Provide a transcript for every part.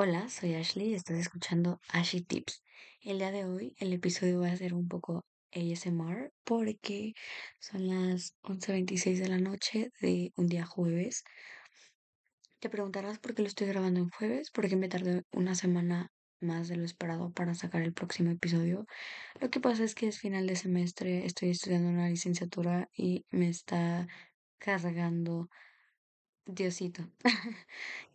Hola, soy Ashley y estás escuchando Ashley Tips. El día de hoy el episodio va a ser un poco ASMR porque son las 11.26 de la noche de un día jueves. Te preguntarás por qué lo estoy grabando en jueves, porque me tardé una semana más de lo esperado para sacar el próximo episodio. Lo que pasa es que es final de semestre, estoy estudiando una licenciatura y me está cargando Diosito.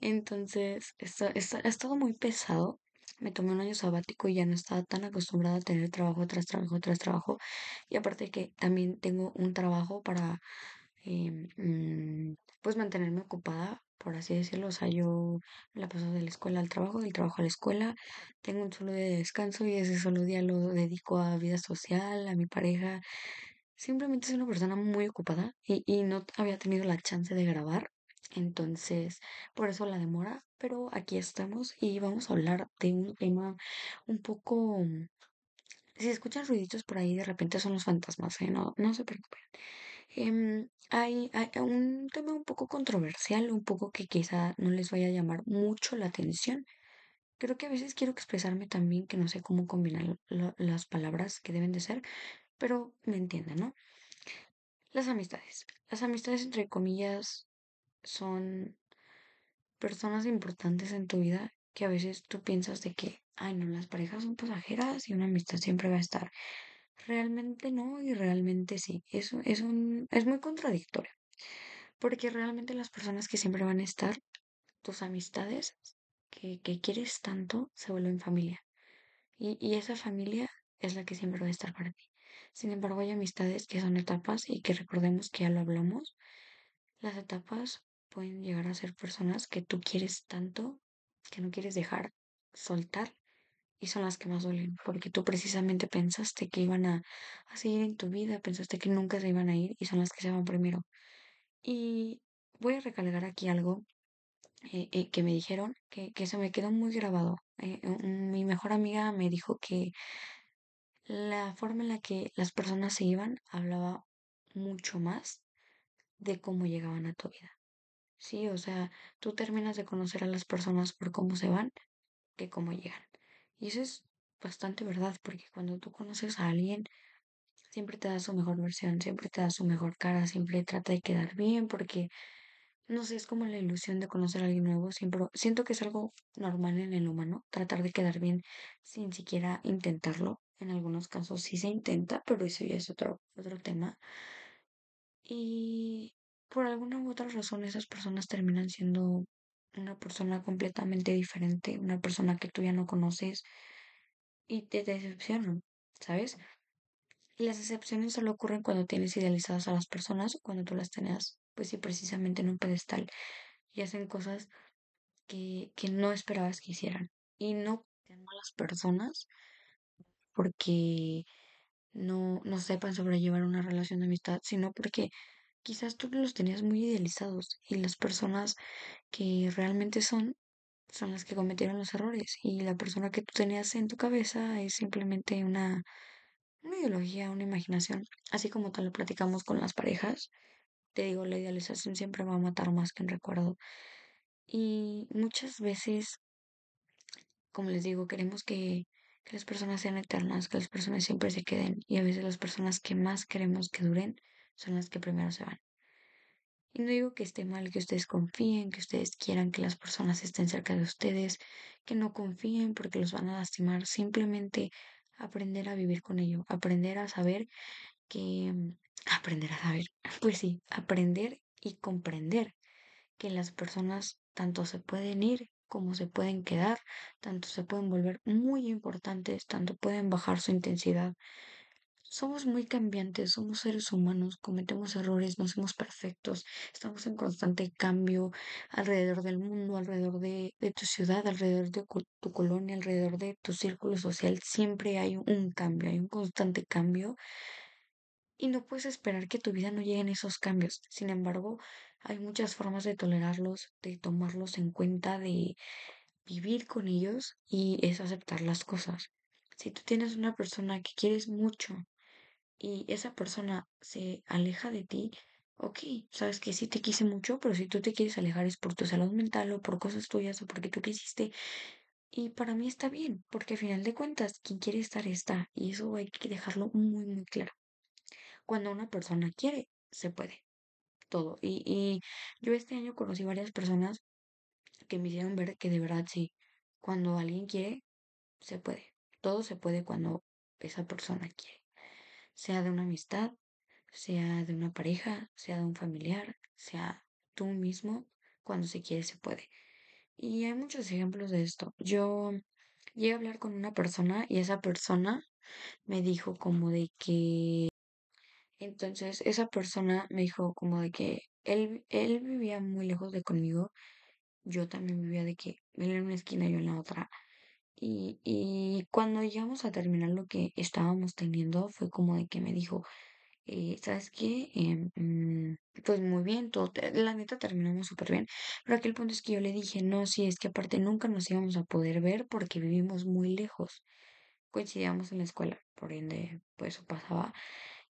Entonces, esto, esto, ha estado muy pesado. Me tomé un año sabático y ya no estaba tan acostumbrada a tener trabajo tras trabajo tras trabajo. Y aparte que también tengo un trabajo para, em, mm, pues, mantenerme ocupada, por así decirlo. O sea, yo la paso de la escuela al trabajo, del trabajo a la escuela. Tengo un solo día de descanso y ese solo día lo dedico a vida social, a mi pareja. Simplemente soy una persona muy ocupada y, y no había tenido la chance de grabar. Entonces, por eso la demora, pero aquí estamos y vamos a hablar de un tema un poco... mm, Si escuchan ruiditos por ahí, de repente son los fantasmas, ¿eh? No, no se preocupen. Em, hay, hay un tema un poco controversial, un poco que quizá no les vaya a llamar mucho la atención. Creo que a veces quiero expresarme también que no sé cómo combinar las palabras que deben de ser, pero me entienden, ¿no? Las amistades. Las amistades, entre comillas, son personas importantes en tu vida que a veces tú piensas de que, ay, no, las parejas son pasajeras y una amistad siempre va a estar. Realmente no y realmente sí. Eso es un, es muy contradictorio, porque realmente las personas que siempre van a estar, tus amistades que, que quieres tanto, se vuelven familia. Y, y esa familia es la que siempre va a estar para ti. Sin embargo, hay amistades que son etapas y que recordemos que ya lo hablamos las etapas pueden llegar a ser personas que tú quieres tanto, que no quieres dejar soltar, y son las que más duelen, porque tú precisamente pensaste que iban a, a seguir en tu vida, pensaste que nunca se iban a ir, y son las que se van primero. Y voy a recalcar aquí algo eh, eh, que me dijeron, que, que se me quedó muy grabado. Eh, mi mejor amiga me dijo que la forma en la que las personas se iban hablaba mucho más de cómo llegaban a tu vida. Sí, o sea, tú terminas de conocer a las personas por cómo se van que cómo llegan. Y eso es bastante verdad, porque cuando tú conoces a alguien, siempre te da su mejor versión, siempre te da su mejor cara, siempre trata de quedar bien, porque, no sé, es como la ilusión de conocer a alguien nuevo, siempre siento que es algo normal en el humano, tratar de quedar bien sin siquiera intentarlo. En algunos casos sí se intenta, pero eso ya es otro, otro tema. Y por alguna u otra razón esas personas terminan siendo una persona completamente diferente, una persona que tú ya no conoces y te decepcionan, ¿sabes? Las decepciones solo ocurren cuando tienes idealizadas a las personas o cuando tú las tenías, pues sí, precisamente en un pedestal y hacen cosas que, que no esperabas que hicieran. Y no sean malas personas porque no, no sepan sobrellevar una relación de amistad, sino porque quizás tú los tenías muy idealizados y las personas que realmente son son las que cometieron los errores y la persona que tú tenías en tu cabeza es simplemente una, una ideología, una imaginación. Así como tal lo platicamos con las parejas, te digo, la idealización siempre va a matar más que un recuerdo. Y muchas veces, como les digo, queremos que, que las personas sean eternas, que las personas siempre se queden y a veces las personas que más queremos que duren son las que primero se van. Y no digo que esté mal que ustedes confíen, que ustedes quieran que las personas estén cerca de ustedes, que no confíen porque los van a lastimar. Simplemente aprender a vivir con ello, aprender a saber que... mm, Aprender a saber, pues sí, aprender y comprender que las personas tanto se pueden ir como se pueden quedar, tanto se pueden volver muy importantes, tanto pueden bajar su intensidad somos muy cambiantes, somos seres humanos, cometemos errores, no somos perfectos, estamos en constante cambio alrededor del mundo, alrededor de, de tu ciudad, alrededor de tu colonia, alrededor de tu círculo social. Siempre hay un cambio, hay un constante cambio y no puedes esperar que tu vida no lleguen esos cambios. Sin embargo, hay muchas formas de tolerarlos, de tomarlos en cuenta, de vivir con ellos y es aceptar las cosas. Si tú tienes una persona que quieres mucho, y esa persona se aleja de ti, ok, sabes que sí te quise mucho, pero si tú te quieres alejar es por tu salud mental o por cosas tuyas o porque tú quisiste. Y para mí está bien, porque al final de cuentas, quien quiere estar está. Y eso hay que dejarlo muy, muy claro. Cuando una persona quiere, se puede. Todo. Y, y yo este año conocí varias personas que me hicieron ver que de verdad sí. Cuando alguien quiere, se puede. Todo se puede cuando esa persona quiere. Sea de una amistad, sea de una pareja, sea de un familiar, sea tú mismo, cuando se quiere se puede. Y hay muchos ejemplos de esto. Yo llegué a hablar con una persona y esa persona me dijo como de que, entonces esa persona me dijo como de que él, él vivía muy lejos de conmigo, yo también vivía de que él en una esquina, yo en la otra. Y, y cuando llegamos a terminar lo que estábamos teniendo, fue como de que me dijo, eh, ¿sabes qué? Em, mm, pues muy bien, todo, la neta terminamos súper bien. Pero aquí el punto es que yo le dije, no, sí, es que aparte nunca nos íbamos a poder ver porque vivimos muy lejos. Coincidíamos en la escuela, por ende, pues eso pasaba.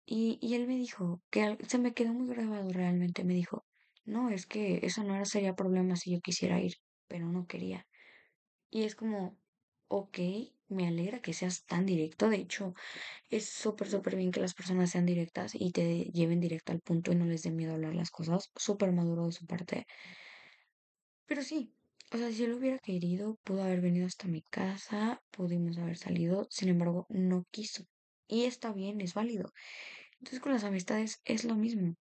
Y, y él me dijo que se me quedó muy grabado realmente. Me dijo, no, es que eso no era, sería problema si yo quisiera ir, pero no quería. Y es como, ok, me alegra que seas tan directo. De hecho, es súper, súper bien que las personas sean directas y te lleven directo al punto y no les dé miedo hablar las cosas. Súper maduro de su parte. Pero sí, o sea, si él hubiera querido, pudo haber venido hasta mi casa, pudimos haber salido, sin embargo, no quiso. Y está bien, es válido. Entonces con las amistades es lo mismo.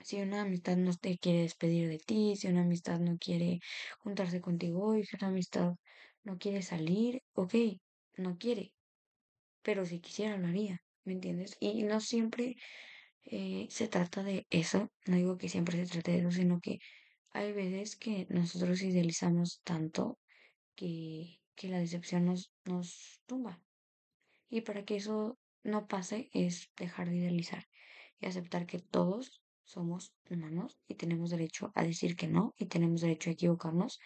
Si una amistad no te quiere despedir de ti, si una amistad no quiere juntarse contigo hoy, si una amistad no quiere salir, ok, no quiere, pero si quisiera lo haría, ¿me entiendes? Y no siempre eh, se trata de eso, no digo que siempre se trate de eso, sino que hay veces que nosotros idealizamos tanto que, que la decepción nos, nos tumba. Y para que eso no pase es dejar de idealizar y aceptar que todos somos humanos y tenemos derecho a decir que no y tenemos derecho a equivocarnos.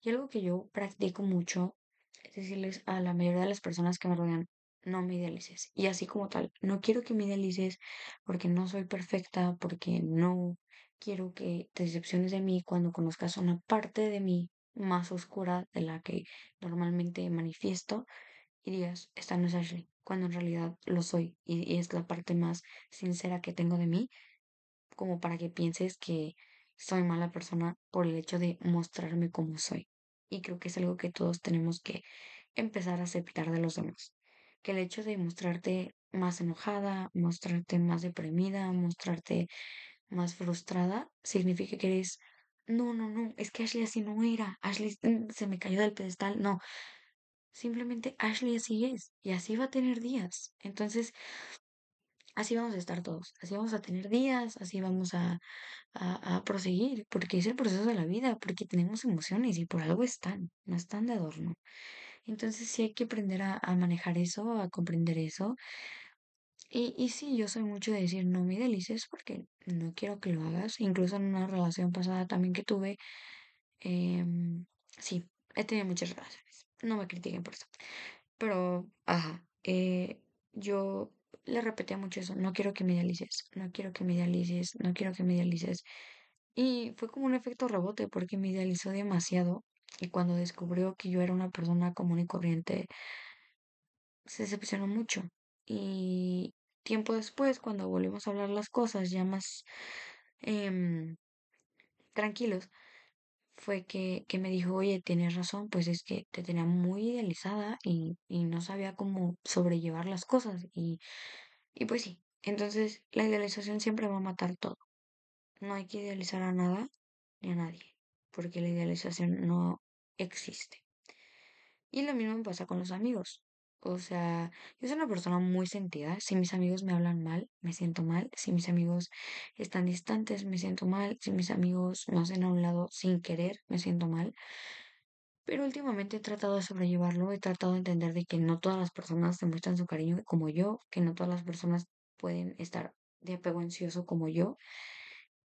Y algo que yo practico mucho es decirles a la mayoría de las personas que me rodean, no me idealices. Y así como tal, no quiero que me idealices porque no soy perfecta, porque no quiero que te decepciones de mí cuando conozcas una parte de mí más oscura de la que normalmente manifiesto y digas, esta no es Ashley, cuando en realidad lo soy y, es la parte más sincera que tengo de mí, como para que pienses que soy mala persona por el hecho de mostrarme como soy. Y creo que es algo que todos tenemos que empezar a aceptar de los demás. Que el hecho de mostrarte más enojada, mostrarte más deprimida, mostrarte más frustrada, significa que eres, no, no, no, es que Ashley así no era, Ashley mm, se me cayó del pedestal, no, simplemente Ashley así es y así va a tener días. Entonces, así vamos a estar todos, así vamos a tener días, así vamos a, a, a proseguir, porque es el proceso de la vida, porque tenemos emociones y por algo están, no están de adorno. Entonces sí hay que aprender a, a manejar eso, a comprender eso. Y, y sí, yo soy mucho de decir no me delices porque no quiero que lo hagas. Incluso en una relación pasada también que tuve, em, sí, he tenido muchas relaciones. No me critiquen por eso. Pero, ajá, eh, yo le repetía mucho eso, no quiero que me idealices, no quiero que me idealices, no quiero que me idealices. Y fue como un efecto rebote porque me idealizó demasiado y cuando descubrió que yo era una persona común y corriente, se decepcionó mucho. Y tiempo después, cuando volvimos a hablar las cosas ya más em, tranquilos, fue que, que me dijo, oye, tienes razón, pues es que te tenía muy idealizada y, y no sabía cómo sobrellevar las cosas. Y, y pues sí, entonces la idealización siempre va a matar todo. No hay que idealizar a nada ni a nadie, porque la idealización no existe. Y lo mismo me pasa con los amigos. O sea, yo soy una persona muy sentida. Si mis amigos me hablan mal, me siento mal. Si mis amigos están distantes, me siento mal. Si mis amigos me hacen a un lado sin querer, me siento mal. Pero últimamente he tratado de sobrellevarlo, he tratado de entender de que no todas las personas demuestran su cariño como yo, que no todas las personas pueden estar de apego ansioso como yo.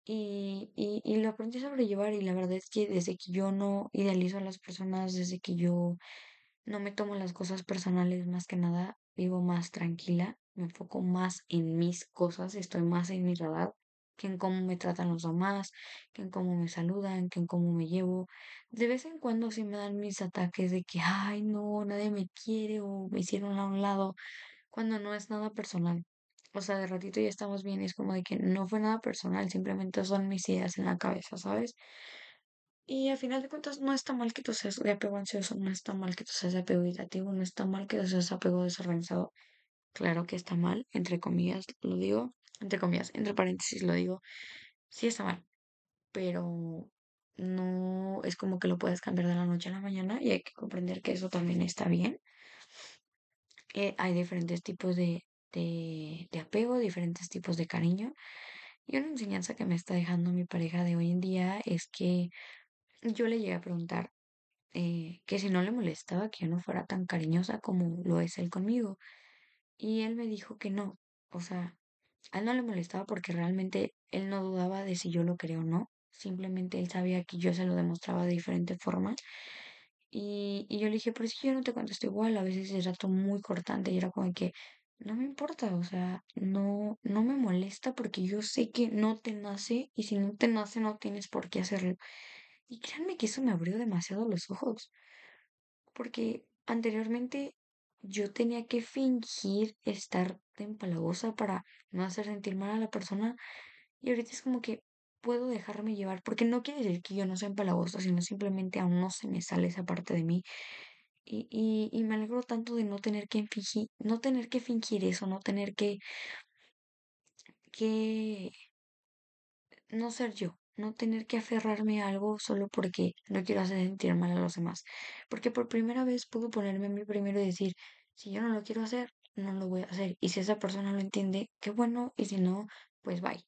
Y, y, y lo aprendí a sobrellevar y la verdad es que desde que yo no idealizo a las personas, desde que yo no me tomo las cosas personales más que nada, vivo más tranquila, me enfoco más en mis cosas, estoy más en mi radar. que en cómo me tratan los demás, que en cómo me saludan, que en cómo me llevo. De vez en cuando sí me dan mis ataques de que, ay, no, nadie me quiere o me hicieron a un lado, cuando no es nada personal. O sea, de ratito ya estamos bien, es como de que no fue nada personal, simplemente son mis ideas en la cabeza, ¿sabes? Y al final de cuentas no está mal que tú seas de apego ansioso, no está mal que tú seas de apego irritativo, no está mal que tú seas apego desorganizado. Claro que está mal, entre comillas lo digo, entre comillas, entre paréntesis lo digo, sí está mal, pero no es como que lo puedes cambiar de la noche a la mañana y hay que comprender que eso también está bien. Eh, hay diferentes tipos de, de, de apego, diferentes tipos de cariño. Y una enseñanza que me está dejando mi pareja de hoy en día es que yo le llegué a preguntar eh, que si no le molestaba que yo no fuera tan cariñosa como lo es él conmigo. Y él me dijo que no. O sea, a él no le molestaba porque realmente él no dudaba de si yo lo quería o no. Simplemente él sabía que yo se lo demostraba de diferente forma. Y, y yo le dije, pero es que yo no te contesto igual. A veces es rato muy cortante y era como que no me importa. O sea, no, no me molesta porque yo sé que no te nace y si no te nace no tienes por qué hacerlo. Y créanme que eso me abrió demasiado los ojos. Porque anteriormente yo tenía que fingir estar empalagosa para no hacer sentir mal a la persona y ahorita es como que puedo dejarme llevar, porque no quiere decir que yo no sea empalagosa, sino simplemente aún no se me sale esa parte de mí. Y, y, y me alegro tanto de no tener que fingir, no tener que fingir eso, no tener que, que no ser yo, no tener que aferrarme a algo solo porque no quiero hacer sentir mal a los demás. Porque por primera vez puedo ponerme a mí primero y decir, si yo no lo quiero hacer, no lo voy a hacer. Y si esa persona lo entiende, qué bueno, y si no, pues bye.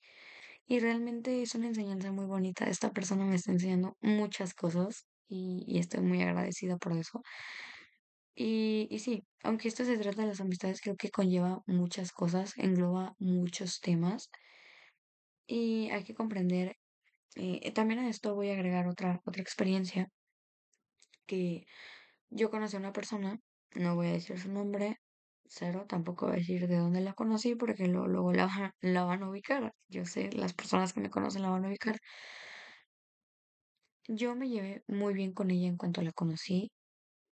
Y realmente es una enseñanza muy bonita. Esta persona me está enseñando muchas cosas y, y estoy muy agradecida por eso. Y, y sí, aunque esto se trata de las amistades, creo que conlleva muchas cosas, engloba muchos temas y hay que comprender. También a esto voy a agregar otra, otra experiencia que yo conocí a una persona, no voy a decir su nombre, cero, tampoco voy a decir de dónde la conocí porque luego la, la van a ubicar. Yo sé, las personas que me conocen la van a ubicar. Yo me llevé muy bien con ella en cuanto la conocí.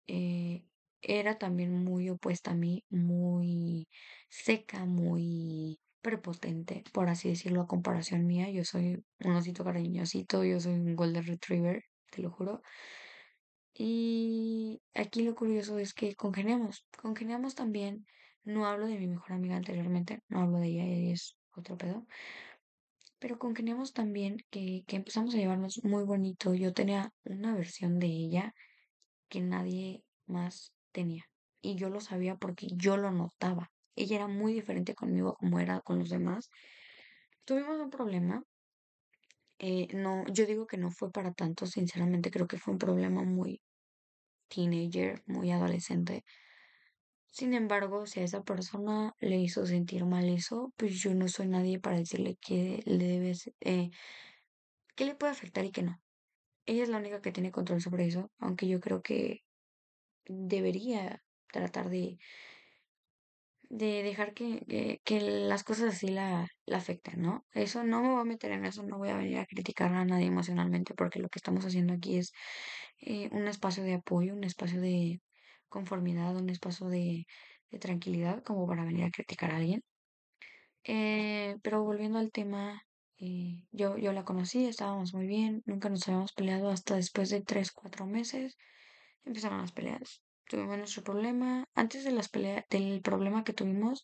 eh, era también muy opuesta a mí, muy seca, muy prepotente, por así decirlo, a comparación mía. Yo soy un osito cariñosito, yo soy un golden retriever, te lo juro. Y aquí lo curioso es que congeniamos, congeniamos también. No hablo de mi mejor amiga anteriormente, no hablo de ella, ella es otro pedo. Pero congeniamos también que, que empezamos a llevarnos muy bonito. Yo tenía una versión de ella que nadie más tenía. Y yo lo sabía porque yo lo notaba. Ella era muy diferente conmigo como era con los demás. Tuvimos un problema. eh, no, yo digo que no fue para tanto, sinceramente creo que fue un problema muy teenager, muy adolescente. Sin embargo, si a esa persona le hizo sentir mal eso, pues yo no soy nadie para decirle que le debes, eh, que le puede afectar y que no. Ella es la única que tiene control sobre eso, aunque yo creo que debería tratar de de dejar que, que, que las cosas así la, la afecten, ¿no? Eso no me voy a meter en eso, no voy a venir a criticar a nadie emocionalmente, porque lo que estamos haciendo aquí es eh, un espacio de apoyo, un espacio de conformidad, un espacio de, tranquilidad, como para venir a criticar a alguien. Eh, pero volviendo al tema, eh, yo, yo la conocí, estábamos muy bien, nunca nos habíamos peleado hasta después de tres, cuatro meses, empezaron las peleas. Tuvimos nuestro problema. Antes de las peleas, del problema que tuvimos,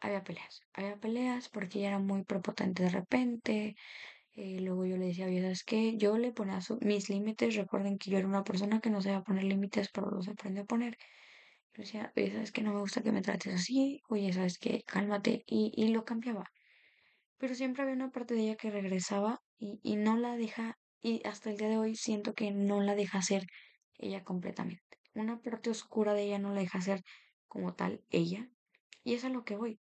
había peleas. Había peleas porque ella era muy prepotente de repente. eh, luego yo le decía, oye, ¿sabes qué? Yo le ponía mis límites. Recuerden que yo era una persona que no sabía poner límites, pero los aprendí a poner. Yo decía, oye, ¿sabes qué? No me gusta que me trates así. Oye, ¿sabes qué? Cálmate. Y, y lo cambiaba. Pero siempre había una parte de ella que regresaba y, y no la deja, y hasta el día de hoy siento que no la deja ser ella completamente. Una parte oscura de ella no la deja ser como tal ella. Y es a lo que voy.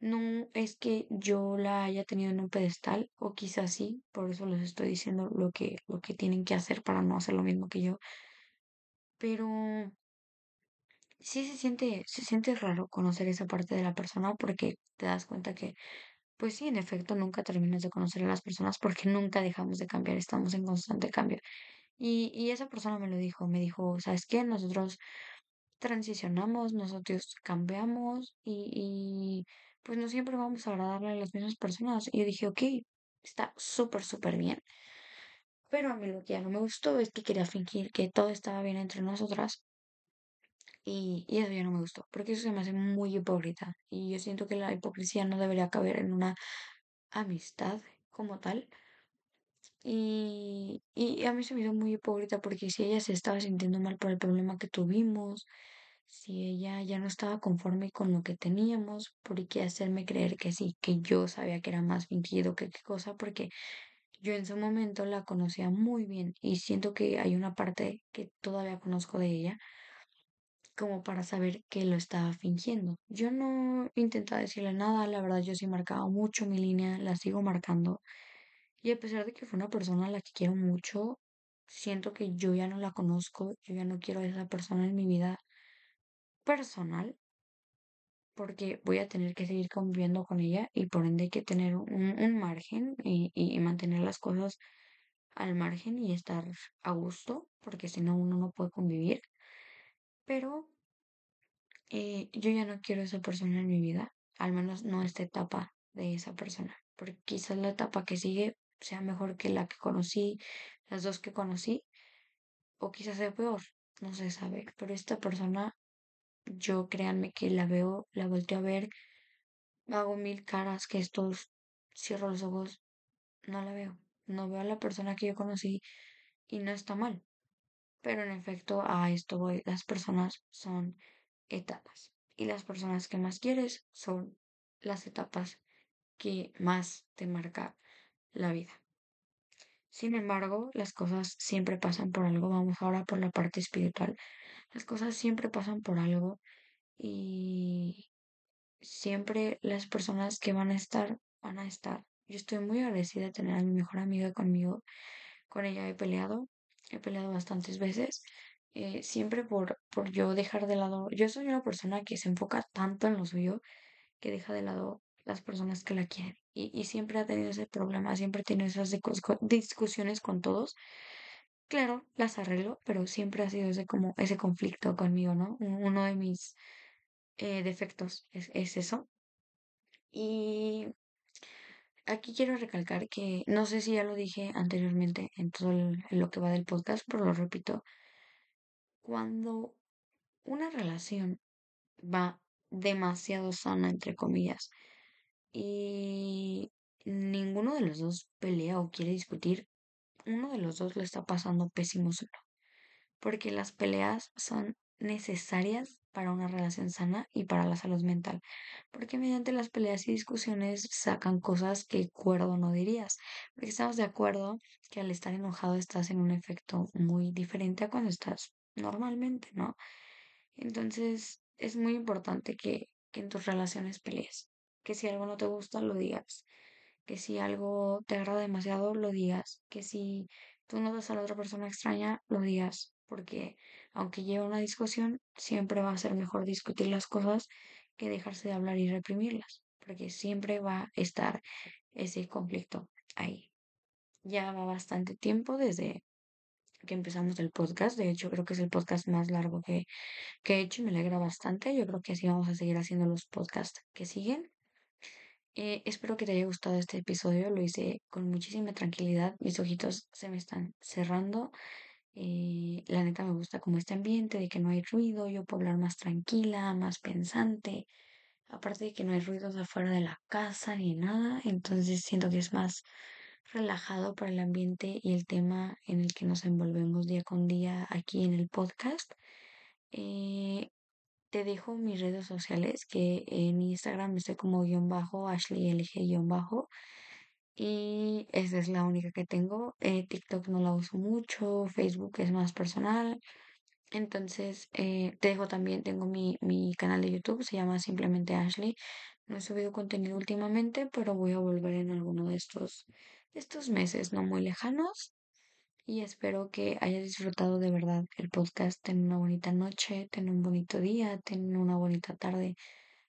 No es que yo la haya tenido en un pedestal, o quizás sí, por eso les estoy diciendo lo que, lo que tienen que hacer para no hacer lo mismo que yo. Pero sí se siente, se siente raro conocer esa parte de la persona porque te das cuenta que pues sí, en efecto, nunca terminas de conocer a las personas porque nunca dejamos de cambiar, estamos en constante cambio. Y, y esa persona me lo dijo, me dijo, ¿sabes qué? Nosotros transicionamos, nosotros cambiamos y, y pues no siempre vamos a agradarle a las mismas personas. Y yo dije, ok, está súper, súper bien. Pero a mí lo que ya no me gustó es que quería fingir que todo estaba bien entre nosotras. Y, y eso ya no me gustó, porque eso se me hace muy hipócrita. Y yo siento que la hipocresía no debería caber en una amistad como tal. Y, y a mí se me hizo muy hipócrita porque si ella se estaba sintiendo mal por el problema que tuvimos, si ella ya no estaba conforme con lo que teníamos, ¿por qué hacerme creer que sí, que yo sabía que era más fingido que qué cosa? Porque yo en su momento la conocía muy bien y siento que hay una parte que todavía conozco de ella como para saber que lo estaba fingiendo. Yo no intentaba decirle nada, la verdad yo sí marcaba mucho mi línea, la sigo marcando. Y a pesar de que fue una persona a la que quiero mucho, siento que yo ya no la conozco, yo ya no quiero a esa persona en mi vida personal, porque voy a tener que seguir conviviendo con ella y por ende hay que tener un, un margen y, y mantener las cosas al margen y estar a gusto, porque si no uno no puede convivir. Pero eh, yo ya no quiero a esa persona en mi vida, al menos no esta etapa de esa persona, porque quizás la etapa que sigue sea mejor que la que conocí, las dos que conocí, o quizás sea peor, no se sabe, pero esta persona, yo créanme que la veo, la volteo a ver, hago mil caras que estos, cierro los ojos, no la veo, no veo a la persona que yo conocí y no está mal, pero en efecto a esto voy, las personas son etapas. Y las personas que más quieres son las etapas que más te marca la vida. Sin embargo, las cosas siempre pasan por algo. Vamos ahora por la parte espiritual. Las cosas siempre pasan por algo y siempre las personas que van a estar, van a estar. Yo estoy muy agradecida de tener a mi mejor amiga conmigo. Con ella he peleado, he peleado bastantes veces eh, siempre por, por yo dejar de lado, yo soy una persona que se enfoca tanto en lo suyo que deja de lado las personas que la quieren. Y, y siempre ha tenido ese problema, siempre tiene esas discusiones con todos. Claro, las arreglo, pero siempre ha sido ese como ese conflicto conmigo, ¿no? Uno de mis eh, defectos es, es eso. Y aquí quiero recalcar que no sé si ya lo dije anteriormente en todo lo que va del podcast, pero lo repito, cuando una relación va demasiado sana, entre comillas, y ninguno de los dos pelea o quiere discutir, uno de los dos le está pasando pésimo solo. Porque las peleas son necesarias para una relación sana y para la salud mental. Porque mediante las peleas y discusiones sacan cosas que cuerdo no dirías. Porque estamos de acuerdo que al estar enojado estás en un efecto muy diferente a cuando estás normalmente, ¿no? Entonces es muy importante que, que en tus relaciones pelees, que si algo no te gusta, lo digas, que si algo te agrada demasiado, lo digas, que si tú notas a la otra persona extraña, lo digas, porque aunque lleve una discusión, siempre va a ser mejor discutir las cosas que dejarse de hablar y reprimirlas, porque siempre va a estar ese conflicto ahí. Ya va bastante tiempo desde que empezamos el podcast. De hecho, creo que es el podcast más largo que, que he hecho y me alegra bastante. Yo creo que así vamos a seguir haciendo los podcasts que siguen. Eh, espero que te haya gustado este episodio. Lo hice con muchísima tranquilidad. Mis ojitos se me están cerrando. Eh, la neta me gusta como este ambiente de que no hay ruido. Yo puedo hablar más tranquila, más pensante. Aparte de que no hay ruidos afuera de la casa ni nada. Entonces siento que es más relajado para el ambiente y el tema en el que nos envolvemos día con día aquí en el podcast. Eh, te dejo mis redes sociales que en Instagram estoy como guion bajo, Ashley LG guion bajo. Y esa es la única que tengo. Eh, TikTok no la uso mucho, Facebook es más personal. Entonces, eh, te dejo también, tengo mi, mi canal de YouTube, se llama simplemente Ashley. No he subido contenido últimamente, pero voy a volver en alguno de estos estos meses no muy lejanos y espero que hayas disfrutado de verdad el podcast. Ten una bonita noche, ten un bonito día, ten una bonita tarde,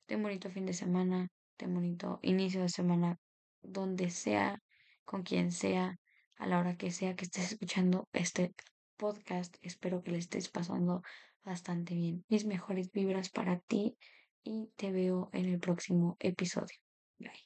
ten un bonito fin de semana. ten bonito inicio de semana, donde sea, con quien sea, a la hora que sea que estés escuchando este podcast. Espero que le estés pasando bastante bien. Mis mejores vibras para ti y te veo en el próximo episodio. Bye.